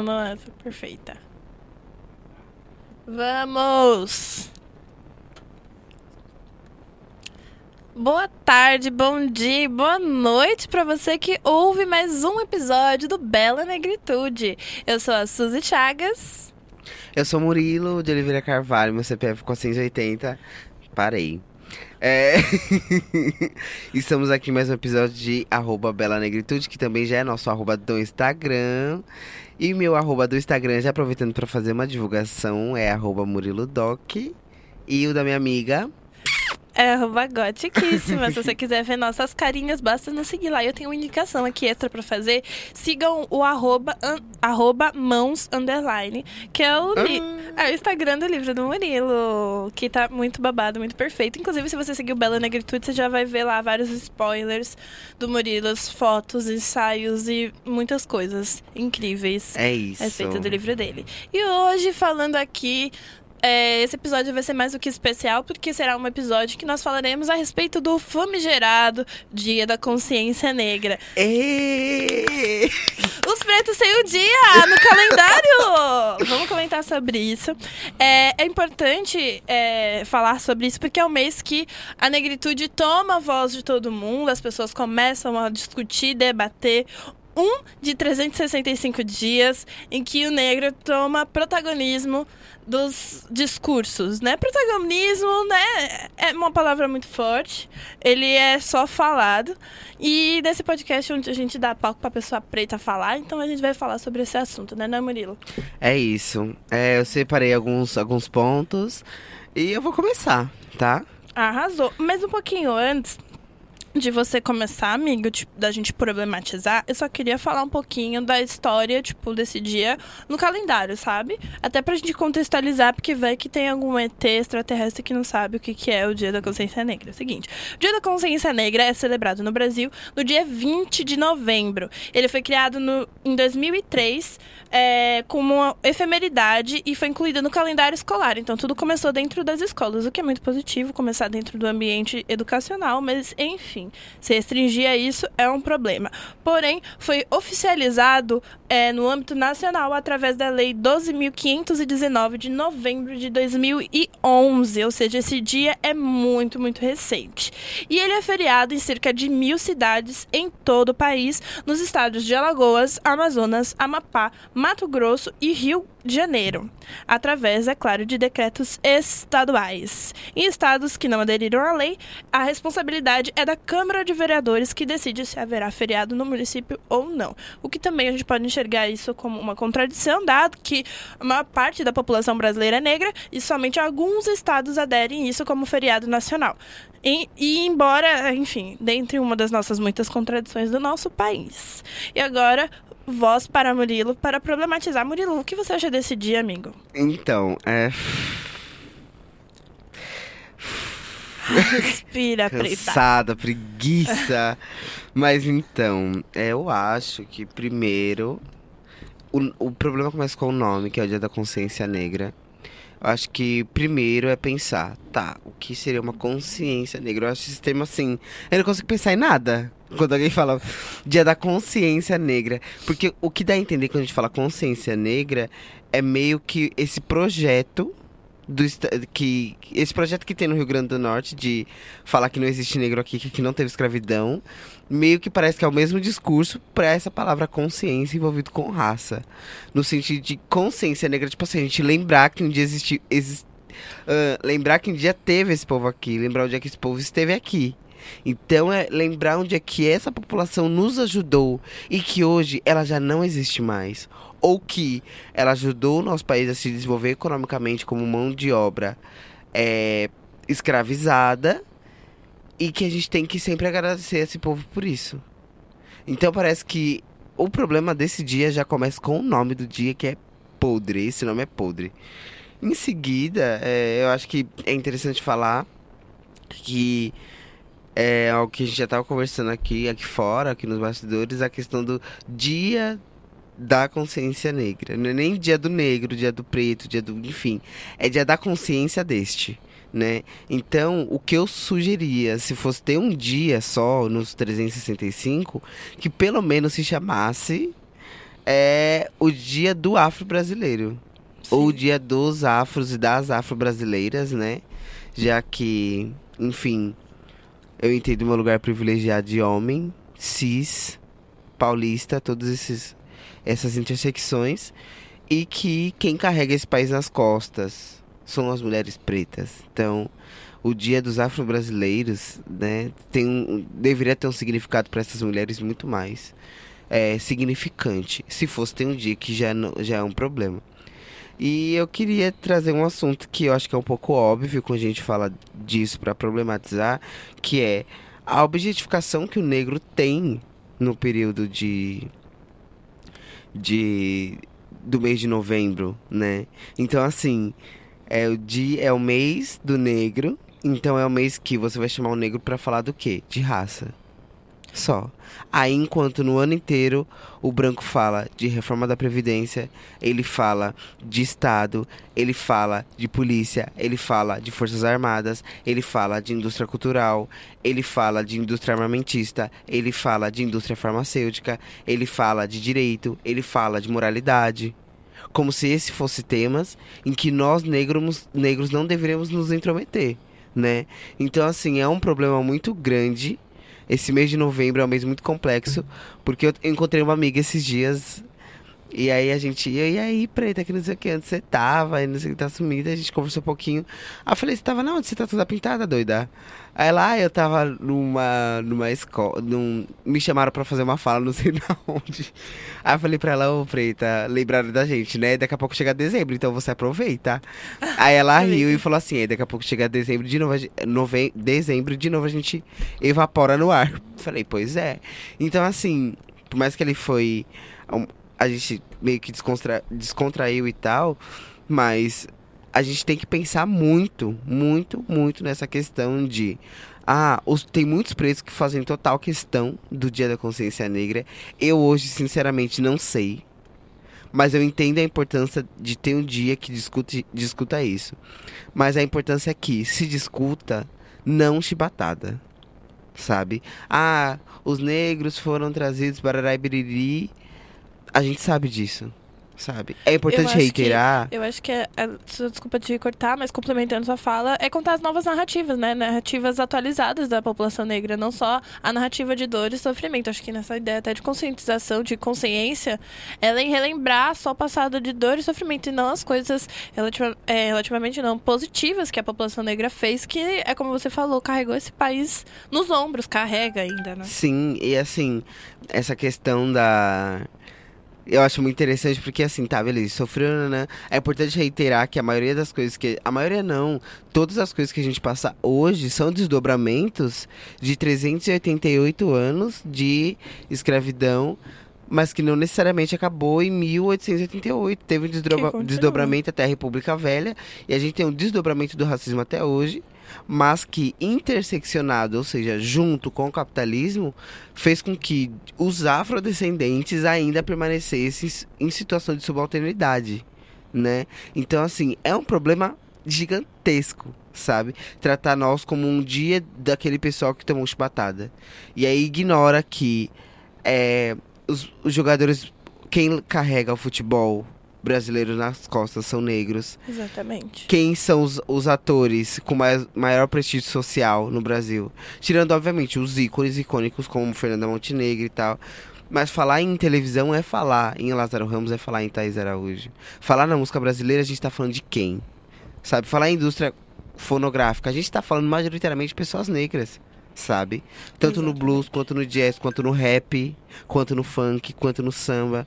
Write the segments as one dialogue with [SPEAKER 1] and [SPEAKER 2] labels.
[SPEAKER 1] Nossa, perfeita. Vamos! Boa tarde, bom dia, boa noite para você que ouve mais um episódio do Bela Negritude. Eu sou a Suzy Chagas.
[SPEAKER 2] Eu sou Murilo de Oliveira Carvalho, meu CPF ficou 180. Parei. É... Estamos aqui em mais um episódio de arroba Bela Negritude, que também já é nosso arroba do Instagram. E meu arroba do Instagram, já aproveitando para fazer uma divulgação, é arroba Murilo Doc. E o da minha amiga,
[SPEAKER 1] é arroba gotiquíssima. Se você quiser ver nossas carinhas, basta nos seguir lá. Eu tenho uma indicação aqui extra pra fazer. Sigam o arroba, an, arroba mãos underline, que é o, li, ah. é o Instagram do livro do Murilo, que tá muito babado, muito perfeito. Inclusive, se você seguir o Bela Negritude, você já vai ver lá vários spoilers do Murilo, fotos, ensaios e muitas coisas incríveis.
[SPEAKER 2] É isso.
[SPEAKER 1] A respeito do livro dele. E hoje, falando aqui é, esse episódio vai ser mais do que especial, porque será um episódio que nós falaremos a respeito do famigerado Dia da Consciência Negra.
[SPEAKER 2] E...
[SPEAKER 1] Os pretos têm o dia no calendário! Vamos comentar sobre isso. É, é importante é, falar sobre isso, porque é o mês que a negritude toma a voz de todo mundo, as pessoas começam a discutir, debater um de 365 dias em que o negro toma protagonismo dos discursos, né? Protagonismo, né? É uma palavra muito forte. Ele é só falado. E nesse podcast onde a gente dá palco pra pessoa preta falar, então a gente vai falar sobre esse assunto, né, né Murilo?
[SPEAKER 2] É isso. É, eu separei alguns, alguns pontos e eu vou começar, tá?
[SPEAKER 1] Arrasou. Mas um pouquinho antes, de você começar, amigo, tipo, da gente problematizar, eu só queria falar um pouquinho da história, tipo, desse dia no calendário, sabe? Até pra gente contextualizar, porque vai que tem algum ET extraterrestre que não sabe o que, que é o Dia da Consciência Negra. É o seguinte, o Dia da Consciência Negra é celebrado no Brasil no dia 20 de novembro. Ele foi criado no, em 2003 é, como uma efemeridade e foi incluído no calendário escolar. Então, tudo começou dentro das escolas, o que é muito positivo, começar dentro do ambiente educacional, mas, enfim, enfim, se restringir a isso é um problema. Porém, foi oficializado é, no âmbito nacional através da Lei 12.519 de novembro de 2011, ou seja, esse dia é muito, muito recente. E ele é feriado em cerca de mil cidades em todo o país, nos estados de Alagoas, Amazonas, Amapá, Mato Grosso e Rio de Janeiro, através, é claro, de decretos estaduais. Em estados que não aderiram à lei, a responsabilidade é da Câmara de Vereadores que decide se haverá feriado no município ou não. O que também a gente pode enxergar isso como uma contradição, dado que a maior parte da população brasileira é negra e somente alguns estados aderem isso como feriado nacional. E, e, embora, enfim, dentre uma das nossas muitas contradições do nosso país. E agora, voz para Murilo para problematizar. Murilo, o que você acha desse dia, amigo?
[SPEAKER 2] Então, é.
[SPEAKER 1] Respira.
[SPEAKER 2] Cansada, preguiça. Mas então, é, eu acho que primeiro. O, o problema começa com o nome, que é o Dia da Consciência Negra. Eu acho que primeiro é pensar, tá, o que seria uma consciência negra? Eu acho esse termo assim. Eu não consigo pensar em nada quando alguém fala Dia da Consciência Negra. Porque o que dá a entender quando a gente fala consciência negra é meio que esse projeto do que esse projeto que tem no Rio Grande do Norte de falar que não existe negro aqui, que não teve escravidão, meio que parece que é o mesmo discurso para essa palavra consciência envolvido com raça, no sentido de consciência negra, tipo assim, a gente lembrar que um dia existiu, exist, uh, lembrar que um dia teve esse povo aqui, lembrar onde é que esse povo esteve aqui. Então é lembrar onde é que essa população nos ajudou e que hoje ela já não existe mais ou que ela ajudou o nosso país a se desenvolver economicamente como mão de obra é, escravizada e que a gente tem que sempre agradecer esse povo por isso. Então parece que o problema desse dia já começa com o nome do dia que é podre. Esse nome é podre. Em seguida, é, eu acho que é interessante falar que é algo que a gente já estava conversando aqui, aqui fora, aqui nos bastidores, a questão do dia da consciência negra. Não é nem dia do negro, dia do preto, dia do. Enfim. É dia da consciência deste. Né? Então, o que eu sugeria, se fosse ter um dia só nos 365, que pelo menos se chamasse é o dia do afro-brasileiro. Ou o dia dos afros e das afro-brasileiras, né? Já que, enfim, eu entendo meu lugar privilegiado de homem, cis, paulista, todas essas intersecções. E que quem carrega esse país nas costas são as mulheres pretas. Então, o Dia dos Afro-Brasileiros, né, tem um, deveria ter um significado para essas mulheres muito mais é, significante. Se fosse ter um dia que já, já é um problema. E eu queria trazer um assunto que eu acho que é um pouco óbvio quando a gente fala disso para problematizar, que é a objetificação que o negro tem no período de de do mês de novembro, né? Então assim, é o dia é o mês do negro, então é o mês que você vai chamar o negro para falar do quê? De raça. Só. Aí, enquanto no ano inteiro o branco fala de reforma da Previdência, ele fala de Estado, ele fala de polícia, ele fala de Forças Armadas, ele fala de indústria cultural, ele fala de indústria armamentista, ele fala de indústria farmacêutica, ele fala de direito, ele fala de moralidade. Como se esse fosse temas em que nós negros, negros não deveríamos nos intrometer, né? Então, assim, é um problema muito grande esse mês de novembro é um mês muito complexo, porque eu encontrei uma amiga esses dias. E aí a gente ia, e aí, preta, que não sei o que, onde você tava, e não sei o que, tá sumida, a gente conversou um pouquinho. Aí eu falei, você tava na onde? Você tá toda pintada, doida? Aí lá eu tava numa, numa escola, num, me chamaram pra fazer uma fala, não sei na onde. Aí eu falei pra ela, ô preta, lembraram da gente, né? Daqui a pouco chega dezembro, então você aproveita. Aí ela riu e falou assim, daqui a pouco chega dezembro de novo, nove, dezembro de novo a gente evapora no ar. Falei, pois é. Então assim, por mais que ele foi a gente meio que descontra, descontraiu e tal, mas a gente tem que pensar muito, muito, muito nessa questão de ah, os, tem muitos pretos que fazem total questão do Dia da Consciência Negra. Eu hoje, sinceramente, não sei. Mas eu entendo a importância de ter um dia que discute, discuta isso. Mas a importância é que se discuta não chibatada. Sabe? Ah, os negros foram trazidos para Biriri a gente sabe disso. Sabe? É importante
[SPEAKER 1] eu
[SPEAKER 2] reiterar.
[SPEAKER 1] Que, eu acho que, é, é, desculpa te cortar, mas complementando sua fala, é contar as novas narrativas, né? Narrativas atualizadas da população negra, não só a narrativa de dor e sofrimento. Acho que nessa ideia até de conscientização, de consciência, ela é em relembrar só o passado de dor e sofrimento e não as coisas relativa, é, relativamente não positivas que a população negra fez, que é como você falou, carregou esse país nos ombros, carrega ainda, né?
[SPEAKER 2] Sim, e assim, essa questão da eu acho muito interessante porque, assim, tá, beleza, sofreu, né? É importante reiterar que a maioria das coisas que. A maioria não. Todas as coisas que a gente passa hoje são desdobramentos de 388 anos de escravidão, mas que não necessariamente acabou em 1888. Teve um desdobra desdobramento até a República Velha, e a gente tem um desdobramento do racismo até hoje mas que interseccionado, ou seja, junto com o capitalismo, fez com que os afrodescendentes ainda permanecessem em situação de subalternidade, né? Então, assim, é um problema gigantesco, sabe? Tratar nós como um dia daquele pessoal que tomou chibatada. E aí ignora que é, os, os jogadores, quem carrega o futebol brasileiros nas costas são negros.
[SPEAKER 1] Exatamente.
[SPEAKER 2] Quem são os, os atores com mais, maior prestígio social no Brasil? Tirando, obviamente, os ícones icônicos como Fernanda Montenegro e tal. Mas falar em televisão é falar em Lázaro Ramos, é falar em Thaís Araújo. Falar na música brasileira, a gente tá falando de quem? Sabe? Falar em indústria fonográfica, a gente tá falando majoritariamente de pessoas negras sabe? Tanto Exatamente. no blues, quanto no jazz, quanto no rap, quanto no funk, quanto no samba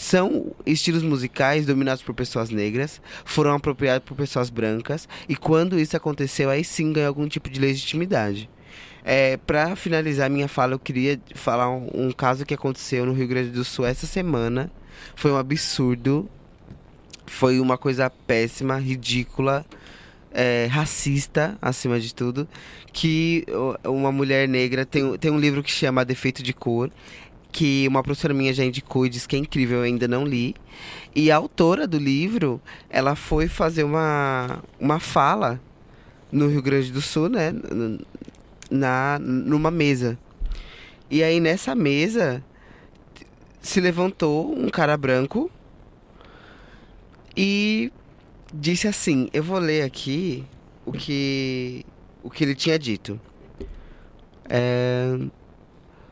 [SPEAKER 2] são estilos musicais dominados por pessoas negras, foram apropriados por pessoas brancas, e quando isso aconteceu, aí sim ganhou algum tipo de legitimidade. É, para finalizar minha fala, eu queria falar um, um, caso que aconteceu no Rio Grande do Sul essa semana. Foi um absurdo, foi uma coisa péssima, ridícula, é, racista, acima de tudo. Que uma mulher negra tem, tem um livro que chama Defeito de Cor que uma professora minha já indicou e disse que é incrível, eu ainda não li. E a autora do livro, ela foi fazer uma, uma fala no Rio Grande do Sul, né? Na, numa mesa. E aí nessa mesa se levantou um cara branco e disse assim: Eu vou ler aqui o que, o que ele tinha dito. É,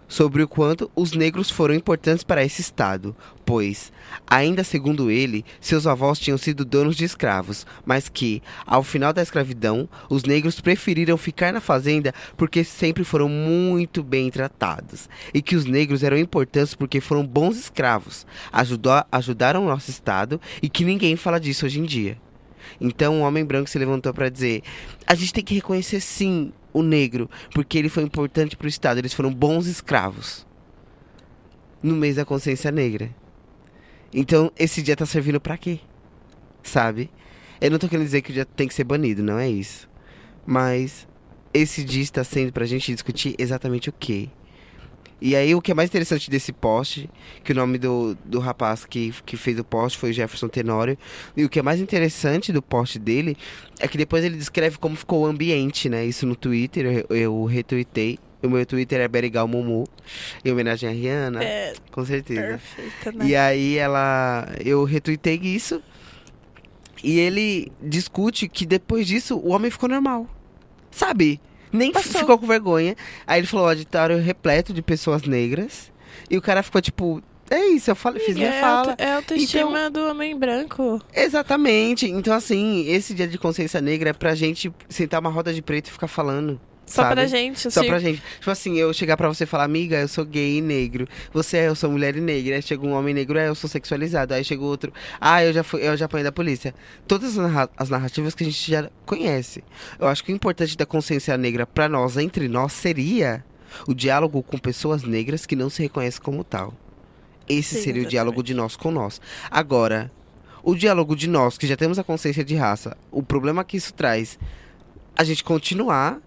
[SPEAKER 2] sobre o quanto os negros foram importantes para esse Estado, pois, ainda segundo ele, seus avós tinham sido donos de escravos, mas que, ao final da escravidão, os negros preferiram ficar na fazenda porque sempre foram muito bem tratados, e que os negros eram importantes porque foram bons escravos, ajudou, ajudaram o nosso Estado e que ninguém fala disso hoje em dia. Então, um homem branco se levantou para dizer: a gente tem que reconhecer sim o negro, porque ele foi importante para o Estado, eles foram bons escravos. No mês da consciência negra. Então, esse dia tá servindo para quê? Sabe? Eu não tô querendo dizer que o dia tem que ser banido, não é isso. Mas esse dia está sendo pra gente discutir exatamente o quê? E aí, o que é mais interessante desse post, que o nome do, do rapaz que, que fez o post foi Jefferson Tenório, e o que é mais interessante do post dele é que depois ele descreve como ficou o ambiente, né? Isso no Twitter, eu, eu retuitei. O meu Twitter é Berigal Mumu, em homenagem a Rihanna.
[SPEAKER 1] É,
[SPEAKER 2] com certeza.
[SPEAKER 1] perfeito, né?
[SPEAKER 2] E aí ela. Eu retuitei isso. E ele discute que depois disso o homem ficou normal. Sabe? Nem
[SPEAKER 1] Passou.
[SPEAKER 2] ficou com vergonha. Aí ele falou, ó, auditório repleto de pessoas negras. E o cara ficou tipo, é isso, eu falei, fiz minha
[SPEAKER 1] é,
[SPEAKER 2] fala.
[SPEAKER 1] auto- É a autoestima do homem branco.
[SPEAKER 2] Exatamente. Então, assim, esse dia de consciência negra é pra gente sentar uma roda de preto e ficar falando.
[SPEAKER 1] Só
[SPEAKER 2] sabe?
[SPEAKER 1] pra gente,
[SPEAKER 2] Só
[SPEAKER 1] assim.
[SPEAKER 2] pra gente. Tipo assim, eu chegar pra você e falar, amiga, eu sou gay e negro. Você é, eu sou mulher e negra. Aí chega um homem negro, é, eu sou sexualizado. Aí chega outro, ah, eu já fui, eu já apanhei da polícia. Todas as narra- as narrativas que a gente já conhece. Eu acho que o importante da consciência negra pra nós, entre nós, seria o diálogo com pessoas negras que não se reconhecem como tal. Esse
[SPEAKER 1] Sim,
[SPEAKER 2] seria o diálogo
[SPEAKER 1] exatamente.
[SPEAKER 2] de nós com nós. Agora, o diálogo de nós, que já temos a consciência de raça, o problema que isso traz, a gente continuar,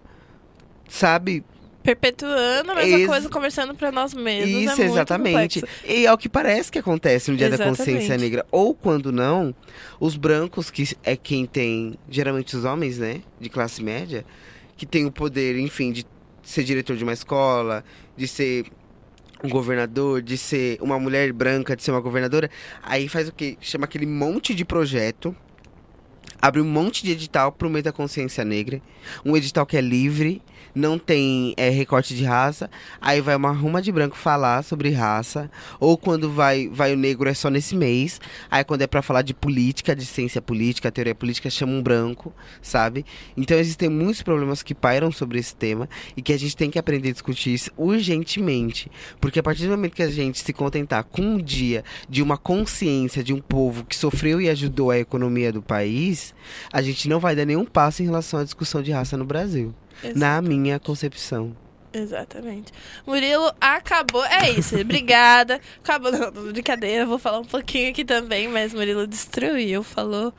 [SPEAKER 2] sabe,
[SPEAKER 1] Perpetuando a mesma
[SPEAKER 2] Ex-
[SPEAKER 1] coisa, conversando pra nós mesmos. é
[SPEAKER 2] Isso,
[SPEAKER 1] muito
[SPEAKER 2] exatamente. E é o que parece que acontece no Dia da
[SPEAKER 1] Exatamente.
[SPEAKER 2] Consciência Negra. Ou quando não, os brancos, que é quem tem, geralmente os homens, né, de classe média, que tem o poder, enfim, de ser diretor de uma escola, de ser um governador, de ser uma mulher branca, de ser uma governadora, aí faz o quê? Chama aquele monte de projeto, abre um monte de edital pro mês da consciência negra, um edital que é livre, não tem é, recorte de raça, aí vai uma ruma de branco falar sobre raça, ou quando vai, vai o negro é só nesse mês, aí quando é pra falar de política, de ciência política, teoria política, chama um branco, sabe? Então existem muitos problemas que pairam sobre esse tema e que a gente tem que aprender a discutir isso urgentemente, porque a partir do momento que a gente se contentar com um dia de uma consciência de um povo que sofreu e ajudou a economia do país, a gente não vai dar nenhum passo em relação à discussão de raça no Brasil, na minha concepção.
[SPEAKER 1] Exatamente. Murilo acabou. É isso. Obrigada. Acabou. Não, brincadeira. Vou falar um pouquinho aqui também, mas Murilo destruiu. Falou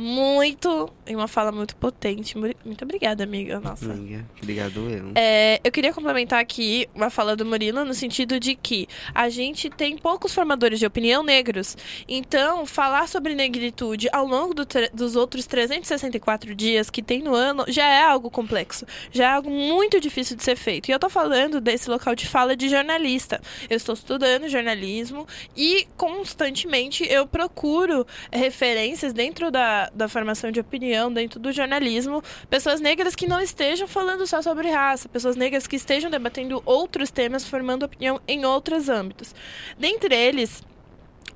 [SPEAKER 1] muito. Em uma fala muito potente. Muito obrigada, amiga. Nossa.
[SPEAKER 2] Amiga, obrigado eu.
[SPEAKER 1] É, eu queria complementar aqui uma fala do Murilo no sentido de que a gente tem poucos formadores de opinião negros. Então, falar sobre negritude ao longo do dos outros 364 dias que tem no ano já é algo complexo. Já é algo muito difícil de ser feito. E eu tô falando desse local de fala de jornalista. Eu estou estudando jornalismo e constantemente eu procuro referências dentro da, da formação de opinião, dentro do jornalismo, pessoas negras que não estejam falando só sobre raça, pessoas negras que estejam debatendo outros temas, formando opinião em outros âmbitos. Dentre eles,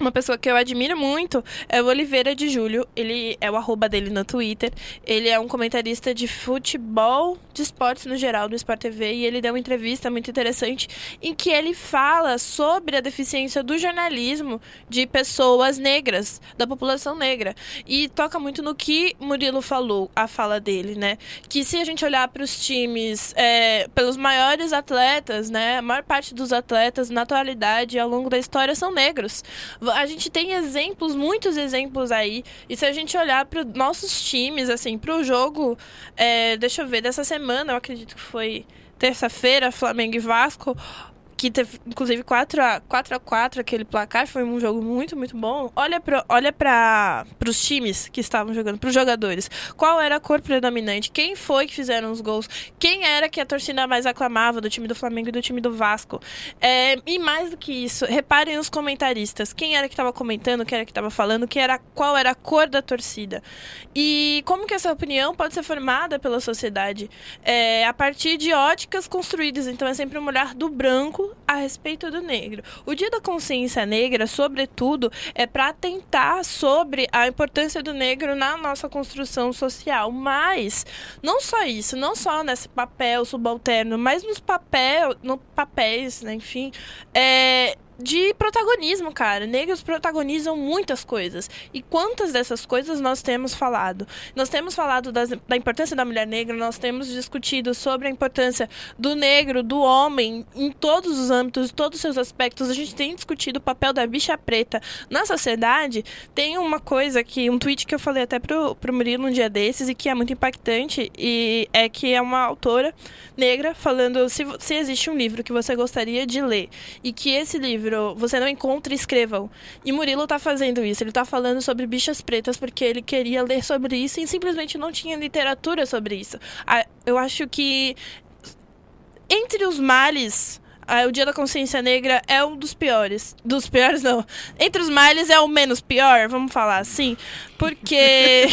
[SPEAKER 1] uma pessoa que eu admiro muito é o Oliveira de Júlio. Ele é o arroba dele no Twitter. Ele é um comentarista de futebol, de esportes no geral, do Sport TV. E ele deu uma entrevista muito interessante em que ele fala sobre a deficiência do jornalismo de pessoas negras, da população negra. E toca muito no que Murilo falou, a fala dele, né? Que se a gente olhar para os times, é, pelos maiores atletas, né? A maior parte dos atletas, na atualidade, ao longo da história, são negros. A gente tem exemplos, muitos exemplos aí. E se a gente olhar para nossos times, assim, para o jogo, é, deixa eu ver, dessa semana, eu acredito que foi terça-feira, Flamengo e Vasco, que teve, inclusive, 4 a 4 a 4 aquele placar, foi um jogo muito, muito bom. Olha para olha os times que estavam jogando, para os jogadores. Qual era a cor predominante? Quem foi que fizeram os gols? Quem era que a torcida mais aclamava do time do Flamengo e do time do Vasco? É, e mais do que isso, reparem os comentaristas. Quem era que estava comentando, quem era que estava falando, que era, qual era a cor da torcida. E como que essa opinião pode ser formada pela sociedade? É, a partir de óticas construídas. Então é sempre um olhar do branco a respeito do negro. O Dia da Consciência Negra, sobretudo, é para atentar sobre a importância do negro na nossa construção social. Mas não só isso, não só nesse papel subalterno, mas nos papel, no papéis, né, enfim, é, de protagonismo, cara. Negros protagonizam muitas coisas. E quantas dessas coisas nós temos falado? Nós temos falado das, da importância da mulher negra, nós temos discutido sobre a importância do negro, do homem, em todos os âmbitos, todos os seus aspectos. A gente tem discutido o papel da bicha preta na sociedade. Tem uma coisa que, um tweet que eu falei até pro, pro Murilo um dia desses e que é muito impactante, e é que é uma autora negra falando se, se existe um livro que você gostaria de ler e que esse livro livro Você Não Encontra, escrevam. E Murilo tá fazendo isso. Ele tá falando sobre bichas pretas porque ele queria ler sobre isso e simplesmente não tinha literatura sobre isso. Eu acho que entre os males o Dia da Consciência Negra é um dos piores. Dos piores, não. Entre os males é o menos pior, vamos falar assim. Porque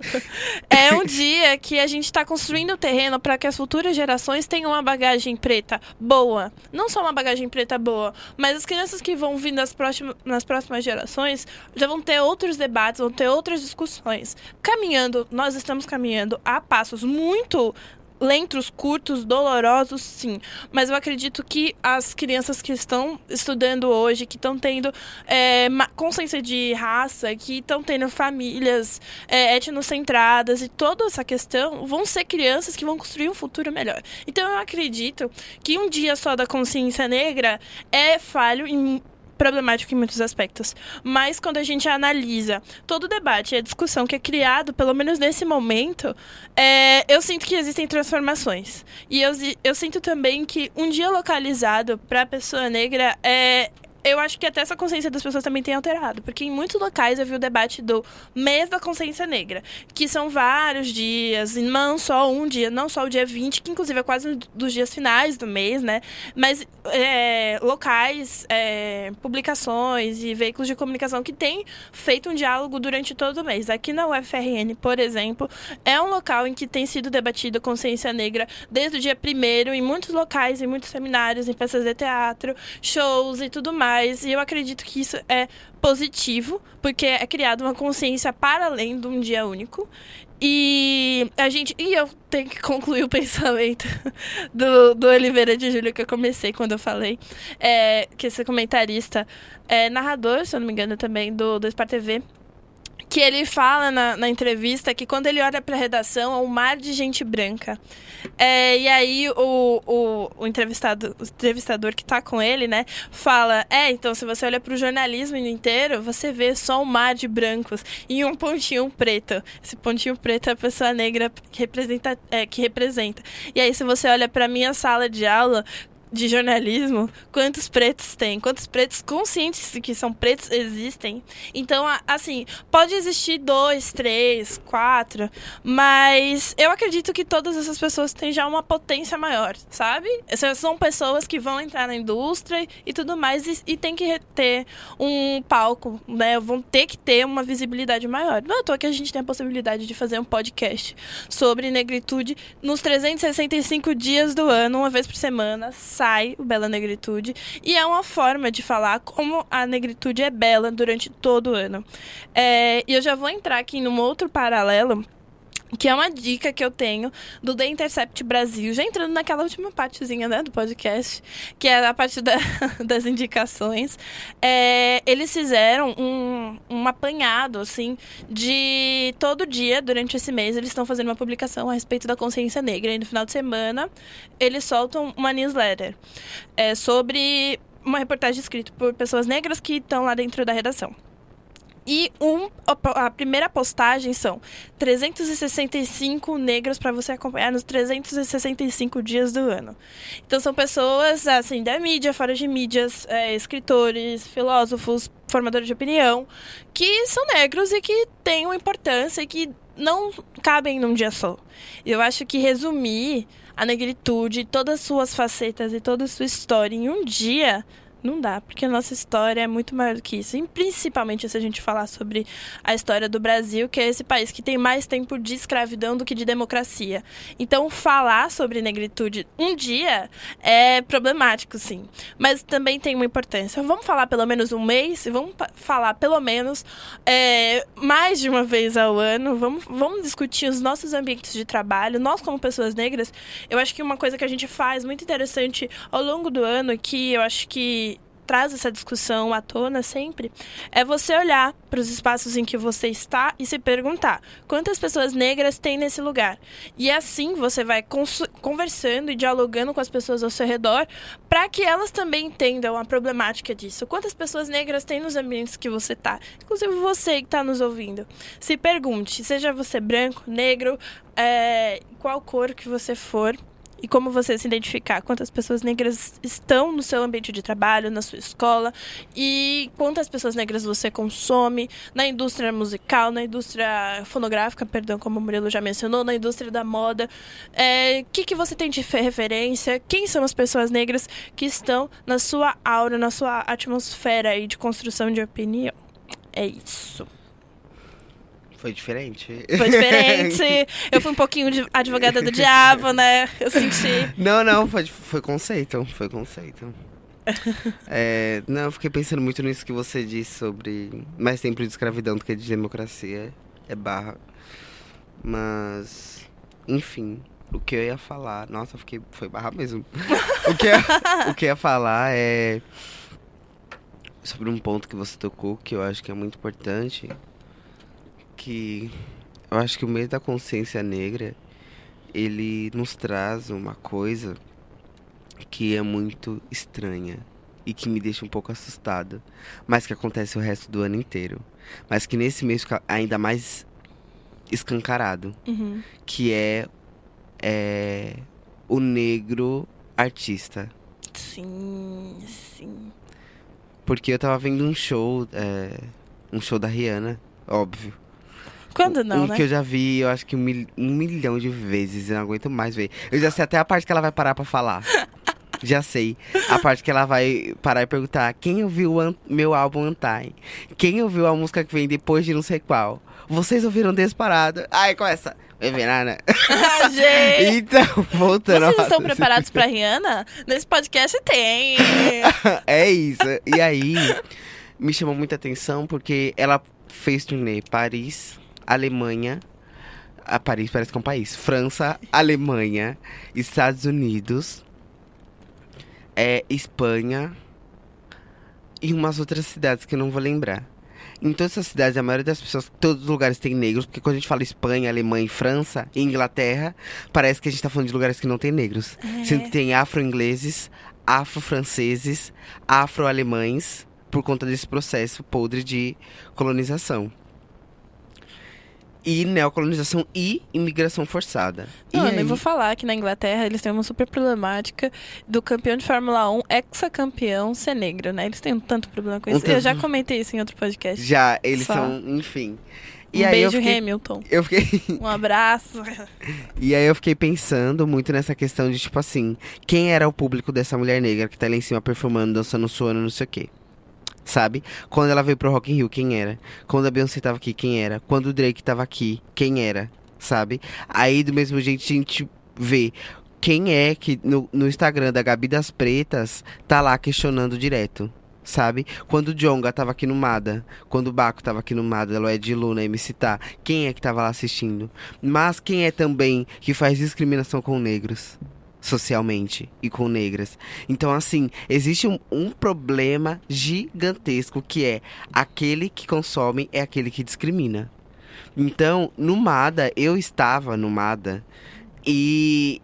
[SPEAKER 1] é um dia que a gente está construindo o terreno para que as futuras gerações tenham uma bagagem preta boa. Não só uma bagagem preta boa, mas as crianças que vão vir nas próximas, nas próximas gerações já vão ter outros debates, vão ter outras discussões. Caminhando, nós estamos caminhando a passos muito lentos, curtos, dolorosos, sim. Mas eu acredito que as crianças que estão estudando hoje, que estão tendo é, consciência de raça, que estão tendo famílias é, etnocentradas e toda essa questão, vão ser crianças que vão construir um futuro melhor. Então eu acredito que um dia só da consciência negra é falho em problemático em muitos aspectos. Mas quando a gente analisa todo o debate e a discussão que é criado, pelo menos nesse momento, é, eu sinto que existem transformações. E eu, eu sinto também que um dia localizado para a pessoa negra é, eu acho que até essa consciência das pessoas também tem alterado. Porque em muitos locais eu vi o debate do mês da consciência negra, que são vários dias, e não só um dia, não só o dia 20, que inclusive é quase um dos dias finais do mês, né? Mas é, locais, é, publicações e veículos de comunicação que têm feito um diálogo durante todo o mês. Aqui na UFRN, por exemplo, é um local em que tem sido debatida consciência negra desde o dia primeiro, em muitos locais, em muitos seminários, em peças de teatro, shows e tudo mais e eu acredito que isso é positivo, porque é criada uma consciência para além de um dia único. E a gente. E eu tenho que concluir o pensamento do, do Oliveira de Júlio que eu comecei quando eu falei. É, que esse comentarista é narrador, se eu não me engano, também, do, do Spar TV que ele fala na, na entrevista que quando ele olha para a redação é um mar de gente branca. É, e aí o, o, o, entrevistado, o entrevistador que está com ele, né, fala: É, então se você olha para o jornalismo inteiro, você vê só um mar de brancos e um pontinho preto. Esse pontinho preto é a pessoa negra que representa. É, que representa. E aí, se você olha para minha sala de aula, de jornalismo, quantos pretos tem? Quantos pretos conscientes que são pretos existem? Então, assim, pode existir dois, três, quatro, mas eu acredito que todas essas pessoas têm já uma potência maior, sabe? São pessoas que vão entrar na indústria e tudo mais e, e tem que ter um palco, né? Vão ter que ter uma visibilidade maior. Não é à toa que a gente tem a possibilidade de fazer um podcast sobre negritude nos 365 dias do ano, uma vez por semana, sai o Bela Negritude e é uma forma de falar como a negritude é bela durante todo o ano. É, e eu já vou entrar aqui num outro paralelo que é uma dica que eu tenho do The Intercept Brasil, já entrando naquela última partezinha né, do podcast, que é a parte da, das indicações. É, eles fizeram um, um apanhado, assim, de todo dia, durante esse mês, eles estão fazendo uma publicação a respeito da consciência negra. E no final de semana, eles soltam uma newsletter é, sobre uma reportagem escrita por pessoas negras que estão lá dentro da redação. E um, a primeira postagem são 365 negros para você acompanhar nos 365 dias do ano. Então são pessoas assim da mídia, fora de mídias, é, escritores, filósofos, formadores de opinião, que são negros e que têm uma importância e que não cabem num dia só. Eu acho que resumir a negritude, todas as suas facetas e toda a sua história em um dia não dá, porque a nossa história é muito maior do que isso. E principalmente se a gente falar sobre a história do Brasil, que é esse país que tem mais tempo de escravidão do que de democracia. Então, falar sobre negritude um dia é problemático, sim. Mas também tem uma importância. Vamos falar pelo menos um mês, vamos falar pelo menos é, mais de uma vez ao ano. Vamos, vamos discutir os nossos ambientes de trabalho. Nós, como pessoas negras, eu acho que uma coisa que a gente faz muito interessante ao longo do ano, que eu acho que traz essa discussão à tona sempre, é você olhar para os espaços em que você está e se perguntar quantas pessoas negras tem nesse lugar. E assim você vai conversando e dialogando com as pessoas ao seu redor para que elas também entendam a problemática disso. Quantas pessoas negras tem nos ambientes que você está? Inclusive você que está nos ouvindo. Se pergunte, seja você branco, negro, é, qual cor que você for e como você se identificar, quantas pessoas negras estão no seu ambiente de trabalho, na sua escola e quantas pessoas negras você consome na indústria musical, na indústria fonográfica, perdão, como o Murilo já mencionou, na indústria da moda. O é, que, que você tem de referência? Quem são as pessoas negras que estão na sua aura, na sua atmosfera aí de construção de opinião? É isso.
[SPEAKER 2] Foi diferente.
[SPEAKER 1] Foi diferente. Eu fui um pouquinho de advogada do diabo, né? Eu senti.
[SPEAKER 2] Não, não, foi, foi conceito. Foi conceito. É, não, eu fiquei pensando muito nisso que você disse sobre mais tempo de escravidão do que de democracia. É barra. Mas, enfim, o que eu ia falar. Nossa, fiquei. Foi barra mesmo. o, que eu, o que eu ia falar é. Sobre um ponto que você tocou que eu acho que é muito importante que eu acho que o mês da consciência negra ele nos traz uma coisa que é muito estranha e que me deixa um pouco assustado, mas que acontece o resto do ano inteiro, mas que nesse mês fica ainda mais escancarado,
[SPEAKER 1] uhum.
[SPEAKER 2] que é, é o negro artista.
[SPEAKER 1] Sim, sim.
[SPEAKER 2] Porque eu tava vendo um show, é, um show da Rihanna, óbvio.
[SPEAKER 1] Quando não,
[SPEAKER 2] um
[SPEAKER 1] né?
[SPEAKER 2] que eu já vi, eu acho que um, mil, um milhão de vezes. Eu não aguento mais ver. Eu já sei até a parte que ela vai parar pra falar. Já sei. A parte que ela vai parar e perguntar: quem ouviu meu álbum Antai? Quem ouviu a música que vem depois de não sei qual? Vocês ouviram Desparado? Ai, com essa. Verana.
[SPEAKER 1] Gente!
[SPEAKER 2] Então, voltando.
[SPEAKER 1] Vocês estão preparados pra Rihanna? Nesse podcast tem.
[SPEAKER 2] é isso. E aí, me chamou muita atenção porque ela fez turnê Paris, Alemanha, a Paris parece que é um país. França, Alemanha, Estados Unidos, é, Espanha e umas outras cidades que eu não vou lembrar. Em todas essas cidades, a maioria das pessoas, todos os lugares tem negros, porque quando a gente fala Espanha, Alemanha e França e Inglaterra, parece que a gente tá falando de lugares que não tem negros. É. Sendo que tem afro-ingleses, afro-franceses, afro-alemães, por conta desse processo podre de colonização e neocolonização e imigração forçada.
[SPEAKER 1] Não,
[SPEAKER 2] e
[SPEAKER 1] eu nem vou falar que na Inglaterra eles têm uma super problemática do campeão de Fórmula 1, ex-campeão ser negro, né? Eles têm um tanto problema com isso. Um eu já comentei isso em outro podcast.
[SPEAKER 2] Já, eles Só. são, enfim.
[SPEAKER 1] E um beijo, fiquei, Hamilton.
[SPEAKER 2] Eu fiquei.
[SPEAKER 1] Um abraço.
[SPEAKER 2] e aí eu fiquei pensando muito nessa questão de, tipo assim, quem era o público dessa mulher negra que tá lá em cima performando, dançando, suando, não sei o quê sabe? Quando ela veio pro Rock in Rio, quem era? Quando a Beyoncé tava aqui, quem era? Quando o Drake tava aqui, quem era? Sabe? Aí, do mesmo jeito, a gente vê quem é que no, no Instagram da Gabi das Pretas tá lá questionando direto. Sabe? Quando o Jonga tava aqui no Mada, quando o Baco tava aqui no Mada, é de Luna, MC Tá, quem é que tava lá assistindo? Mas quem é também que faz discriminação com negros? Socialmente e com negras. Então, assim, existe um, um, problema gigantesco que é aquele que consome é aquele que discrimina. Então, no Mada, eu estava no Mada e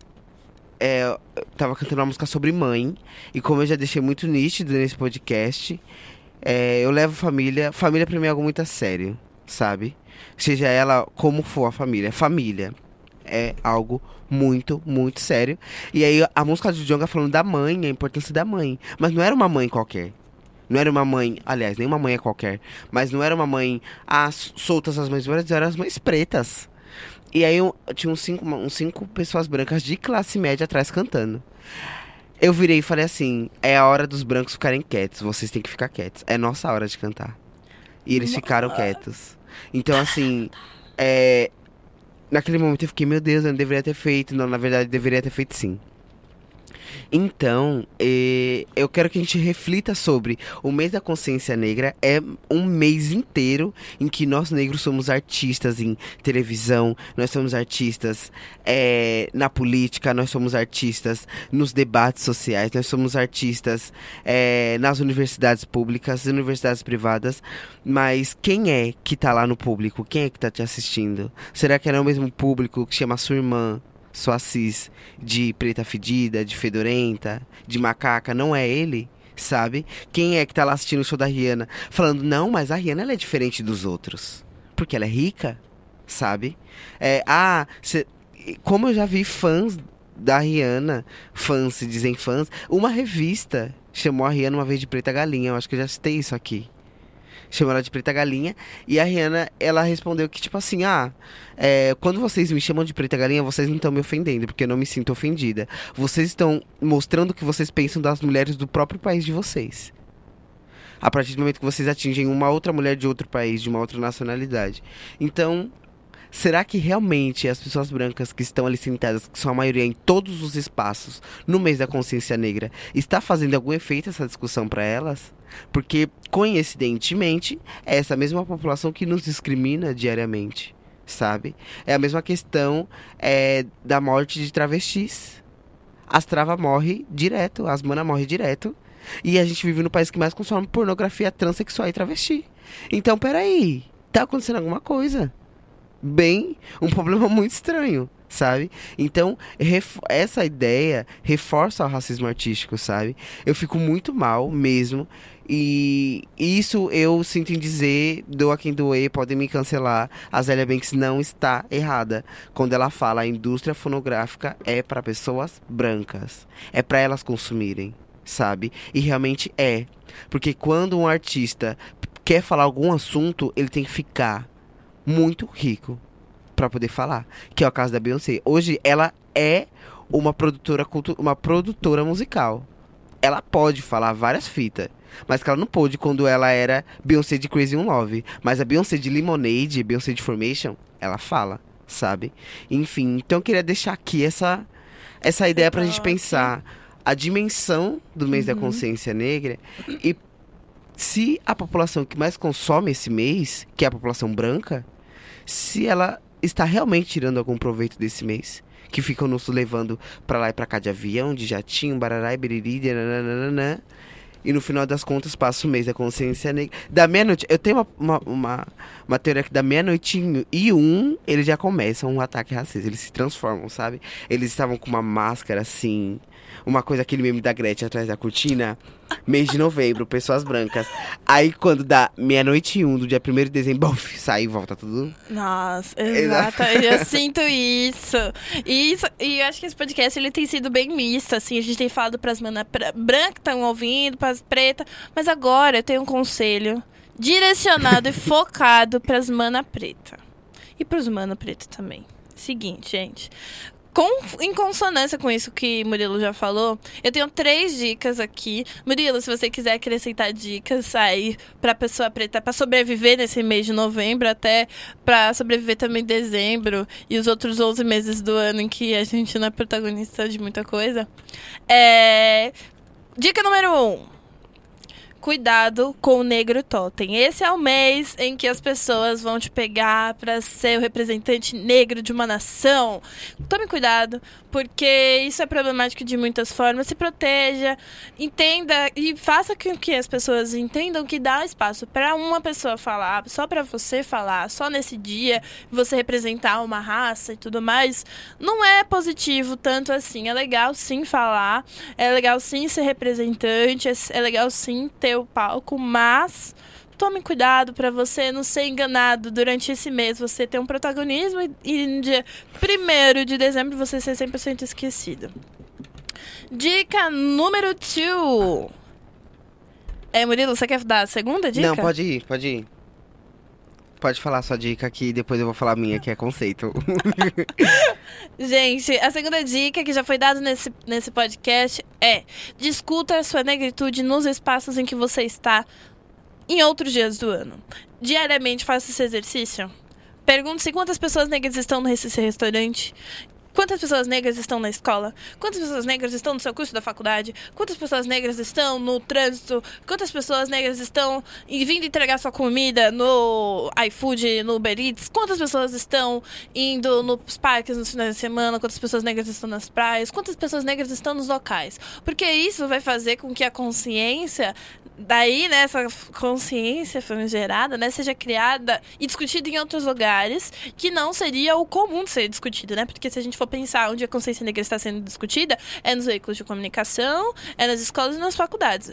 [SPEAKER 2] é, tava cantando uma música sobre mãe. E como eu já deixei muito nítido nesse podcast, É, eu levo família. Família pra mim é algo muito a sério, sabe? Seja ela como for a família. Família é algo muito, muito sério. E aí a música de Jonga falando da mãe, a importância da mãe. Mas não era uma mãe qualquer. Não era uma mãe, aliás, nem uma mãe é qualquer. Mas não era uma mãe, ah, soltas as mães brancas, eram as mães pretas. E aí eu, tinha uns cinco, uns cinco pessoas brancas de classe média atrás cantando. Eu virei e falei assim: é a hora dos brancos ficarem quietos, vocês têm que ficar quietos. É nossa hora de cantar. E eles ficaram quietos. Então, assim, é, naquele momento eu fiquei, meu Deus, eu não deveria ter feito. Não, na verdade, deveria ter feito sim. Então, eh, eu quero que a gente reflita sobre o mês da consciência negra é um mês inteiro em que nós negros somos artistas em televisão, nós somos artistas eh, na política, nós somos artistas nos debates sociais, nós somos artistas eh, nas universidades públicas, universidades privadas. Mas quem é que tá lá no público? Quem é que tá te assistindo? Será que era o mesmo público que chama sua irmã? Sua cis de preta fedida, de fedorenta, de macaca, não é ele, sabe? Quem é que tá lá assistindo o show da Rihanna falando, não, mas a Rihanna ela é diferente dos outros. Porque ela é rica, sabe? É, ah, cê, como eu já vi fãs da Rihanna, fãs se dizem fãs, uma revista chamou a Rihanna uma vez de preta galinha, eu acho que eu já citei isso aqui chamou ela de Preta Galinha. E a Rihanna, ela respondeu que, tipo assim, ah, é, quando vocês me chamam de Preta Galinha, vocês não estão me ofendendo, porque eu não me sinto ofendida. Vocês estão mostrando o que vocês pensam das mulheres do próprio país de vocês. A partir do momento que vocês atingem uma outra mulher de outro país, de uma outra nacionalidade. Então, Será que realmente as pessoas brancas que estão ali sentadas, que são a maioria em todos os espaços, no mês da consciência negra, está fazendo algum efeito essa discussão para elas? Porque, coincidentemente, é essa mesma população que nos discrimina diariamente, sabe? É a mesma questão é, da morte de travestis. As travas morrem direto, as manas morrem direto. E a gente vive no país que mais consome pornografia transexual e travesti. Então, peraí, tá acontecendo alguma coisa bem um problema muito estranho, sabe? Então, essa ideia reforça o racismo artístico, sabe? Eu fico muito mal mesmo. E isso eu sinto em dizer, doa quem doer, podem me cancelar. A Zélia Banks não está errada quando ela fala a indústria fonográfica é para pessoas brancas, é para elas consumirem, sabe? E realmente é. Porque quando um artista quer falar algum assunto, ele tem que ficar muito rico para poder falar, que é o caso da Beyoncé. Hoje ela é uma produtora uma produtora musical. Ela pode falar várias fitas, mas que ela não pôde quando ela era Beyoncé de Crazy in Love, mas a Beyoncé de Lemonade, Beyoncé de Formation, ela fala, sabe? Enfim, então eu queria deixar aqui essa essa ideia pra gente pensar a dimensão do mês uhum. da consciência negra e se a população que mais consome esse mês, que é a população branca, se ela está realmente tirando algum proveito desse mês. Que ficam nos levando para lá e para cá de avião, de jatinho, barará e biriri, nananana, e no final das contas passa o mês da consciência negra. Da meia-noite, eu tenho uma, uma, uma, uma, teoria que da meia-noite e um, eles já começam um ataque racista. Eles se transformam, sabe? Eles estavam com uma máscara assim, uma coisa, aquele meme da Gretchen atrás da cortina. Mês de novembro, pessoas brancas. Aí quando dá meia-noite e um do dia 1 de dezembro, bof, sai e volta tudo.
[SPEAKER 1] Nossa, exato. eu sinto isso. E isso. E eu acho que esse podcast ele tem sido bem misto, assim. A gente tem falado pras manas brancas que estão ouvindo, pras pretas. Mas agora eu tenho um conselho direcionado e focado pras mana preta. E pros mana preta também. Seguinte, gente com, em consonância com isso que Murilo já falou, eu tenho três dicas aqui. Murilo, se você quiser acrescentar dicas aí pra pessoa preta, pra sobreviver nesse mês de novembro, até pra sobreviver também em dezembro e os outros 11 meses do ano em que a gente não é protagonista de muita coisa. É... Dica número um cuidado com o negro totem. Esse é o mês em que as pessoas vão te pegar para ser o representante negro de uma nação. Tome cuidado, porque isso é problemático de muitas formas. Se proteja, entenda e faça com que as pessoas entendam que dá espaço para uma pessoa falar, só para você falar, só nesse dia, você representar uma raça e tudo mais. Não é positivo tanto assim. É legal sim falar, é legal sim ser representante, é legal sim ter o palco, mas tome cuidado para você não ser enganado durante esse mês, você ter um protagonismo e, e no dia 1 de dezembro você ser 100% esquecido. Dica número 2. É, Murilo, você quer dar a segunda dica?
[SPEAKER 2] Não, pode ir, pode ir. Pode falar sua dica aqui, depois eu vou falar a minha, que é conceito.
[SPEAKER 1] Gente, a segunda dica que já foi dada nesse, nesse podcast é: discuta a sua negritude nos espaços em que você está em outros dias do ano. Diariamente faça esse exercício. Pergunte-se quantas pessoas negras estão nesse restaurante. Quantas pessoas negras estão na escola? Quantas pessoas negras estão no seu curso da faculdade? Quantas pessoas negras estão no trânsito? Quantas pessoas negras estão vindo entregar sua comida no iFood, no Uber Eats? Quantas pessoas estão indo nos parques nos finais de semana? Quantas pessoas negras estão nas praias? Quantas pessoas negras estão nos locais? Porque isso vai fazer com que a consciência daí, né, essa consciência gerada, né, seja criada e discutida em outros lugares que não seria o comum de ser discutido, né? Porque se a gente for pensar onde a consciência negra está sendo discutida, é nos veículos de comunicação, é nas escolas e nas faculdades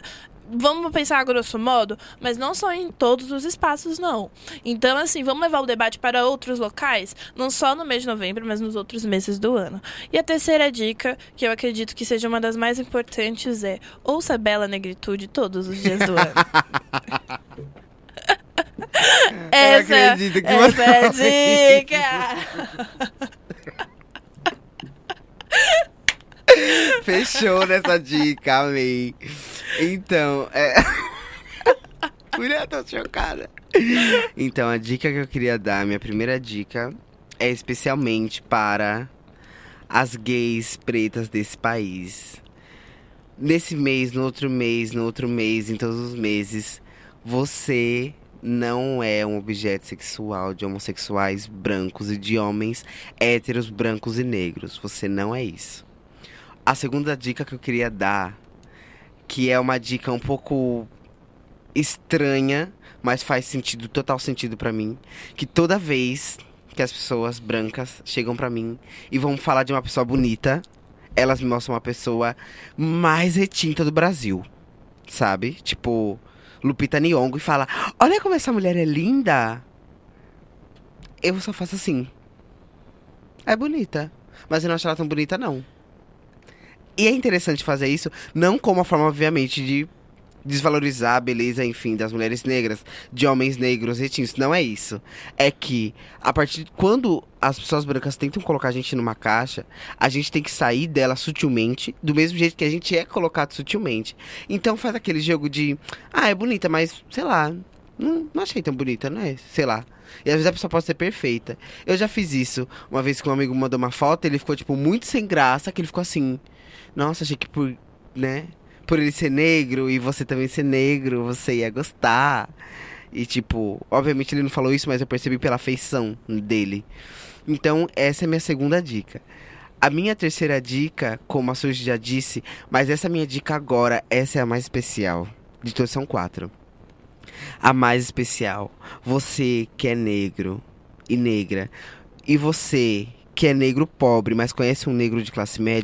[SPEAKER 1] vamos pensar a grosso modo, mas não só em todos os espaços, não. Então, assim, vamos levar o debate para outros locais, não só no mês de novembro, mas nos outros meses do ano. E a terceira dica, que eu acredito que seja uma das mais importantes, é ouça Bela Negritude todos os dias do ano. essa, essa é a dica!
[SPEAKER 2] Fechou nessa dica, amei. Então, é. Mulher, tô chocada. Então, a dica que eu queria dar, minha primeira dica, é especialmente para as gays pretas desse país. Nesse mês, no outro mês, no outro mês, em todos os meses, você não é um objeto sexual de homossexuais brancos e de homens héteros brancos e negros. Você não é isso. A segunda dica que eu queria dar, que é uma dica um pouco estranha, mas faz sentido, total sentido para mim, que toda vez que as pessoas brancas chegam para mim e vão falar de uma pessoa bonita, elas me mostram uma pessoa mais retinta do Brasil. Sabe? Tipo, Lupita Nyong'o e fala: "Olha como essa mulher é linda". Eu só faço assim. É bonita, mas eu não acho ela tão bonita não. E é interessante fazer isso, não como uma forma, obviamente, de desvalorizar a beleza, enfim, das mulheres negras, de homens negros retintos. Não é isso. É que, a partir de quando as pessoas brancas tentam colocar a gente numa caixa, a gente tem que sair dela sutilmente, do mesmo jeito que a gente é colocado sutilmente. Então faz aquele jogo de, ah, é bonita, mas, sei lá, não, não achei tão bonita, não é? Sei lá. E às vezes a pessoa pode ser perfeita. Eu já fiz isso. Uma vez que um amigo mandou uma foto, ele ficou, tipo, muito sem graça, que ele ficou assim. Nossa, achei que por, né? Por ele ser negro e você também ser negro, você ia gostar. E tipo, obviamente ele não falou isso, mas eu percebi pela feição dele. Então, essa é a minha segunda dica. A minha terceira dica, como a Suzy já disse, mas essa minha dica agora, essa é a mais especial. De todos são quatro. A mais especial. Você que é negro e negra. E você que é negro pobre, mas conhece um negro de classe média,